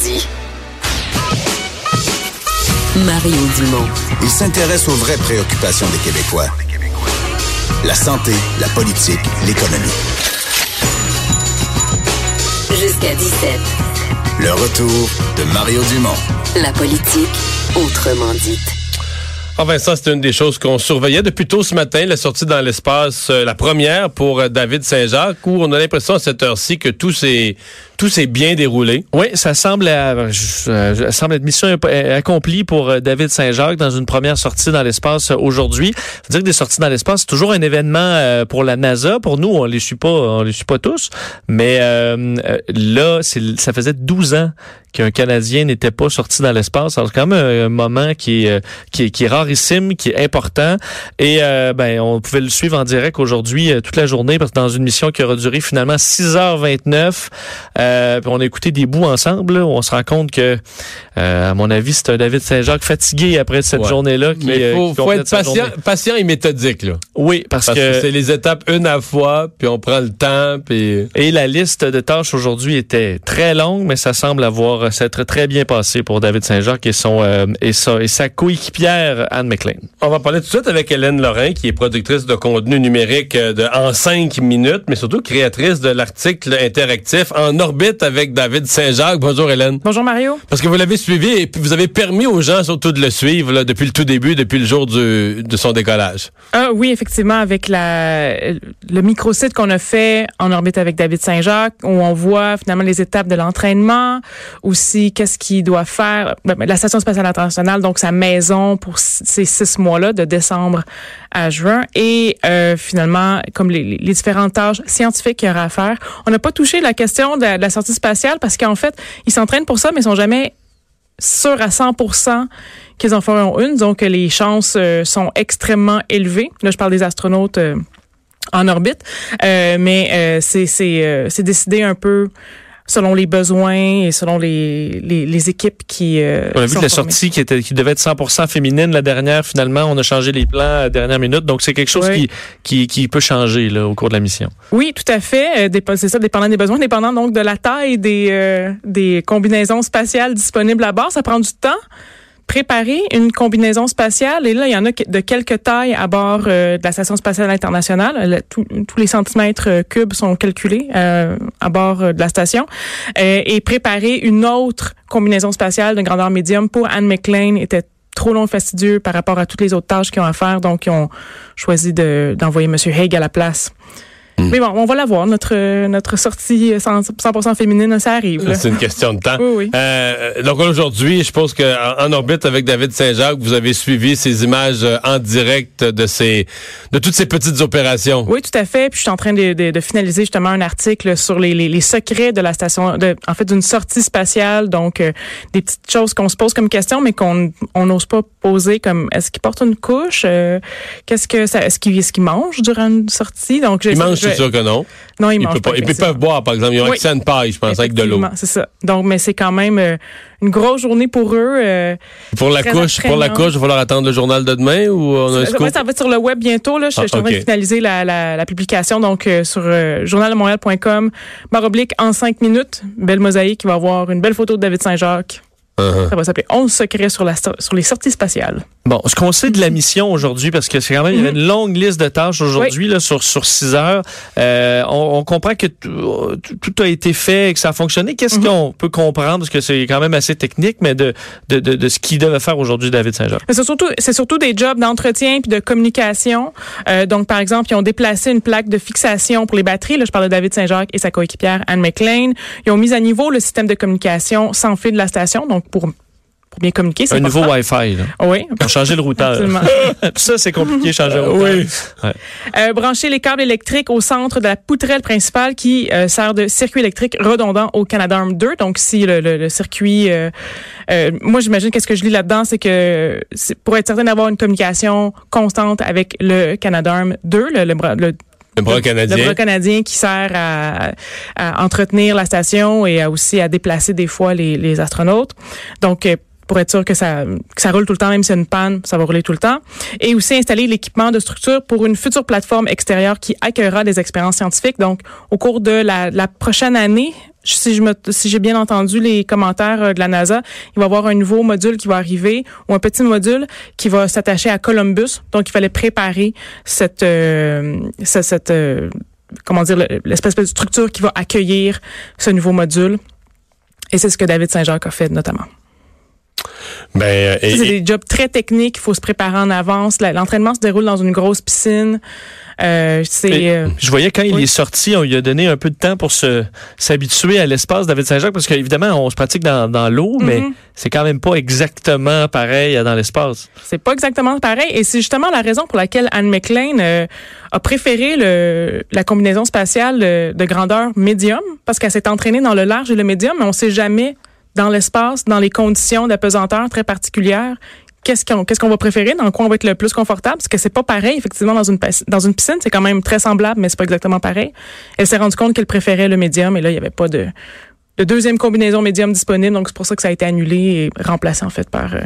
Dit. Mario Dumont. Il s'intéresse aux vraies préoccupations des Québécois. La santé, la politique, l'économie. Jusqu'à 17. Le retour de Mario Dumont. La politique, autrement dite. Enfin, ça, c'est une des choses qu'on surveillait depuis tôt ce matin, la sortie dans l'espace, euh, la première pour euh, David Saint-Jacques, où on a l'impression à cette heure-ci que tout s'est tout s'est bien déroulé. Oui, ça semble, euh, euh, être mission euh, accomplie pour David Saint-Jacques dans une première sortie dans l'espace aujourd'hui. Faut dire que des sorties dans l'espace, c'est toujours un événement pour la NASA. Pour nous, on les suit pas, on les suit pas tous. Mais euh, là, ça faisait 12 ans qu'un Canadien n'était pas sorti dans l'espace. Alors, c'est quand même un moment qui est, qui qui est rarissime, qui est important. Et ben, on pouvait le suivre en direct aujourd'hui toute la journée parce que dans une mission qui aura duré finalement 6h29. Euh, puis on a écouté des bouts ensemble. là, où on se rend compte que, euh, à mon avis, c'est un David Saint-Jacques fatigué après cette Ouais. journée-là. Il euh, faut, être patient, journée. patient et méthodique, là. Oui, parce, Parce que, que c'est les étapes une à la fois, puis on prend le temps, puis... et la liste de tâches aujourd'hui était très longue, mais ça semble avoir euh, s'être très bien passé pour David Saint-Jacques et son euh, et sa et sa coéquipière Anne McLean. On va parler tout de suite avec Hélène Lorrain, qui est productrice de contenu numérique euh, de En cinq minutes, mais surtout créatrice de l'article interactif En orbite avec David Saint-Jacques. Bonjour Hélène. Bonjour Mario. Parce que vous l'avez suivi et puis vous avez permis aux gens surtout de le suivre là, depuis le tout début, depuis le jour du, de son décollage. Ah oui, effectivement, avec la le microsite qu'on a fait en orbite avec David Saint-Jacques, où on voit finalement les étapes de l'entraînement, aussi qu'est-ce qu'il doit faire, ben, ben, la Station spatiale internationale, donc sa maison pour ces six mois-là, de décembre à juin, et euh, finalement, comme les, les différentes tâches scientifiques qu'il y aura à faire. On n'a pas touché la question de la, de la sortie spatiale parce qu'en fait, ils s'entraînent pour ça, mais ils sont jamais sûrs à 100% qu'ils en feront une, donc les chances euh, sont extrêmement élevées. Là, je parle des astronautes euh, en orbite, Euh, mais c'est décidé un peu selon les besoins et selon les les, les équipes qui. euh, On a vu que la formées. sortie qui était qui devait être 100% féminine la dernière finalement on a changé les plans à la dernière minute donc c'est quelque chose Oui. qui, qui qui peut changer là au cours de la mission. Oui, tout à fait. Euh, C'est ça, dépendant des besoins, dépendant donc de la taille des, euh, des combinaisons spatiales disponibles à bord. Ça prend du temps. Préparer une combinaison spatiale, et là, il y en a de quelques tailles à bord euh, de la Station spatiale internationale. Tous les centimètres euh, cubes sont calculés euh, à bord de la station. Et préparer une autre combinaison spatiale de grandeur médium pour Anne McLean était trop long et fastidieux par rapport à toutes les autres tâches qu'ils ont à faire. Donc, ils ont choisi de- d'envoyer M. Haig à la place. Mais bon, on va la voir. Notre, notre sortie 100%, 100 féminine, ça arrive. C'est une question de temps. Oui, oui. Euh, donc aujourd'hui, je pense qu'en en orbite avec David Saint-Jacques, vous avez suivi ces images euh, en direct de ces de toutes ces petites opérations. Oui, tout à fait. Puis je suis en train de, de- de finaliser justement un article sur les, les- les secrets de la station, de, en fait, d'une sortie spatiale. Donc, euh, des petites choses qu'on se pose comme question, mais qu'on on n'ose pas poser, comme est-ce qu'il porte une couche, Euh, qu'est-ce que ça, est-ce qu'il est-ce qu'il mange durant une sortie? Donc, je- c'est sûr que non. Non, ils Ils mangent peuvent pas. pas. Ils peuvent boire, par exemple. Ils ont Oui. accès à une paille, je pense, avec de l'eau. C'est ça. Donc, mais c'est quand même euh, une grosse journée pour eux. euh, Pour la couche, pour la couche, il va falloir attendre le journal de demain ou on a un Ça, scoop? ouais, ça va être sur le web bientôt. Là. Je, Ah, je suis en train de finaliser la, la, la publication donc euh, sur euh, journaldemontréal.com, barre oblique en cinq minutes. Belle mosaïque qui va avoir une belle photo de David Saint-Jacques. Uh-huh. Ça va s'appeler 11 secrets sur, la, sto- sur les sorties spatiales. Bon, ce qu'on sait de la mission aujourd'hui, parce que c'est quand même, il y avait une longue liste de tâches aujourd'hui là sur sur six heures. Euh, on, on comprend que tout, a été fait et que ça a fonctionné. Qu'est-ce qu'on peut comprendre? Parce que c'est quand même assez technique, mais de de, de, de ce qu'il devait faire aujourd'hui David Saint-Jacques. Mais c'est surtout, c'est surtout des jobs d'entretien puis de communication. Euh, donc, par exemple, ils ont déplacé une plaque de fixation pour les batteries. Là, je parle de David Saint-Jacques et sa coéquipière Anne McLean. Ils ont mis à niveau le système de communication sans fil de la station, donc pour pour bien communiquer. Un nouveau. Wi-Fi. Là. Oui, Pour changer le routeur. ça, c'est compliqué, changer le routeur. Euh, brancher les câbles électriques au centre de la poutrelle principale qui euh, sert de circuit électrique redondant au Canadarm 2. Donc, si le, le- le circuit... euh, euh, moi, j'imagine qu'est-ce que je lis là-dedans, c'est que c'est pour être certain d'avoir une communication constante avec le Canadarm 2, le, le Le bras canadien. le bras canadien qui sert à, à entretenir la station et à aussi à déplacer des fois les, les astronautes. Donc, euh, pour être sûr que ça, que ça roule tout le temps, même s'il y a une panne, ça va rouler tout le temps. Et aussi installer l'équipement de structure pour une future plateforme extérieure qui accueillera des expériences scientifiques. Donc, au cours de la, la prochaine année, si je me, si j'ai bien entendu les commentaires euh, de la NASA, il va y avoir un nouveau module qui va arriver ou un petit module qui va s'attacher à Columbus. Donc, il fallait préparer cette, euh, ce- cette, euh, comment dire, le- l'espèce de structure qui va accueillir ce nouveau module. Et c'est ce que David Saint-Jacques a fait notamment. Ben, euh, C'est des jobs très techniques, il faut se préparer en avance. L'entraînement se déroule dans une grosse piscine. Euh, c'est Mais euh, Je voyais quand il Oui. est sorti, on lui a donné un peu de temps pour se s'habituer à l'espace David Saint-Jacques parce qu'évidemment, on se pratique dans, dans l'eau, mais Mhm. c'est quand même pas exactement pareil dans l'espace. c'est pas exactement pareil. Et c'est justement la raison pour laquelle Anne McLean euh, a préféré le, la combinaison spatiale de grandeur médium parce qu'elle s'est entraînée dans le large et le médium, mais on sait jamais dans l'espace, dans les conditions d'apesanteur très particulières, qu'est-ce qu'on qu'est-ce qu'on va préférer, dans quoi on va être le plus confortable, parce que c'est pas pareil effectivement dans une dans une piscine, c'est quand même très semblable, mais c'est pas exactement pareil. Elle s'est rendue compte qu'elle préférait le médium, et là il y avait pas de de deuxième combinaison médium disponible, donc c'est pour ça que ça a été annulé et remplacé en fait par euh,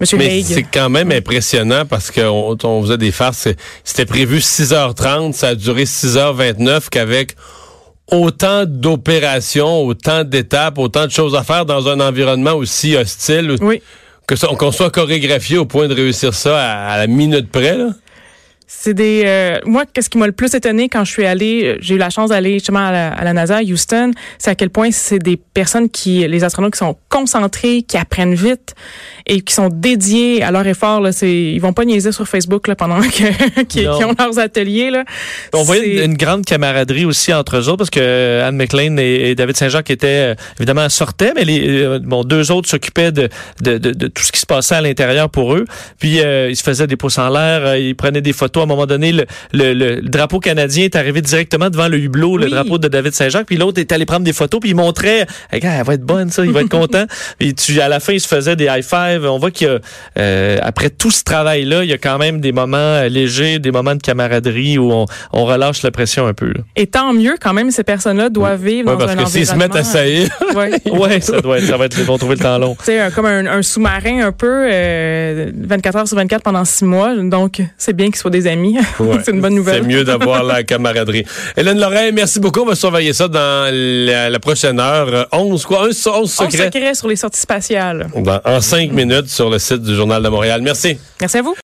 Monsieur Mais c'est quand même impressionnant parce qu'on on faisait des farces. C'était prévu 6h30, ça a duré 6h29 qu'avec autant d'opérations, autant d'étapes, autant de choses à faire dans un environnement aussi hostile, Oui. que qu'on soit chorégraphié au point de réussir ça à, à la minute près. Là? C'est des. euh, moi, qu'est-ce qui m'a le plus étonné quand je suis allée, euh, j'ai eu la chance d'aller justement à la, à la NASA à Houston, c'est à quel point c'est des personnes qui, les astronautes qui sont concentrés, qui apprennent vite et qui sont dédiés à leur effort. Là, c'est, ils vont pas niaiser sur Facebook là, pendant que, qu'ils ont leurs ateliers. Là. On voyait une, une grande camaraderie aussi entre eux autres parce que euh, Anne McLean et, et David Saint-Jacques étaient euh, évidemment sortaient, mais les bon deux autres s'occupaient de, de, de, de tout ce qui se passait à l'intérieur pour eux. Puis euh, ils se faisaient des pouces en l'air, ils prenaient des photos. À un moment donné, le, le, le- le drapeau canadien est arrivé directement devant le hublot, le drapeau de David Saint-Jacques. Puis l'autre est allé prendre des photos, puis il montrait, Hey, gars, elle va être bonne ça, il va être content. Puis tu, à la fin, il se faisait des high five. On voit qu'il y a euh, après tout ce travail-là, il y a quand même des moments euh, légers, des moments de camaraderie où on, on relâche la pression un peu. là. Et tant mieux quand même, ces personnes-là doivent vivre Ouais, dans parce un que s'ils se mettent à saillir, Ouais. Ouais, ça doit être, ça va être, ils vont trouver le temps long. Un- comme un, un sous-marin un peu, euh, 24 heures sur 24 pendant six mois. Donc, c'est bien qu'ils soient des amis. Ouais. c'est une bonne nouvelle. c'est mieux d'avoir la camaraderie. Hélène Lorrain, merci beaucoup. On va surveiller ça dans la, la prochaine heure. Euh, 11 quoi? 11, 11 On secrets secret sur les sorties spatiales. dans- en 5 minutes sur le site du Journal de Montréal. Merci. Merci à vous.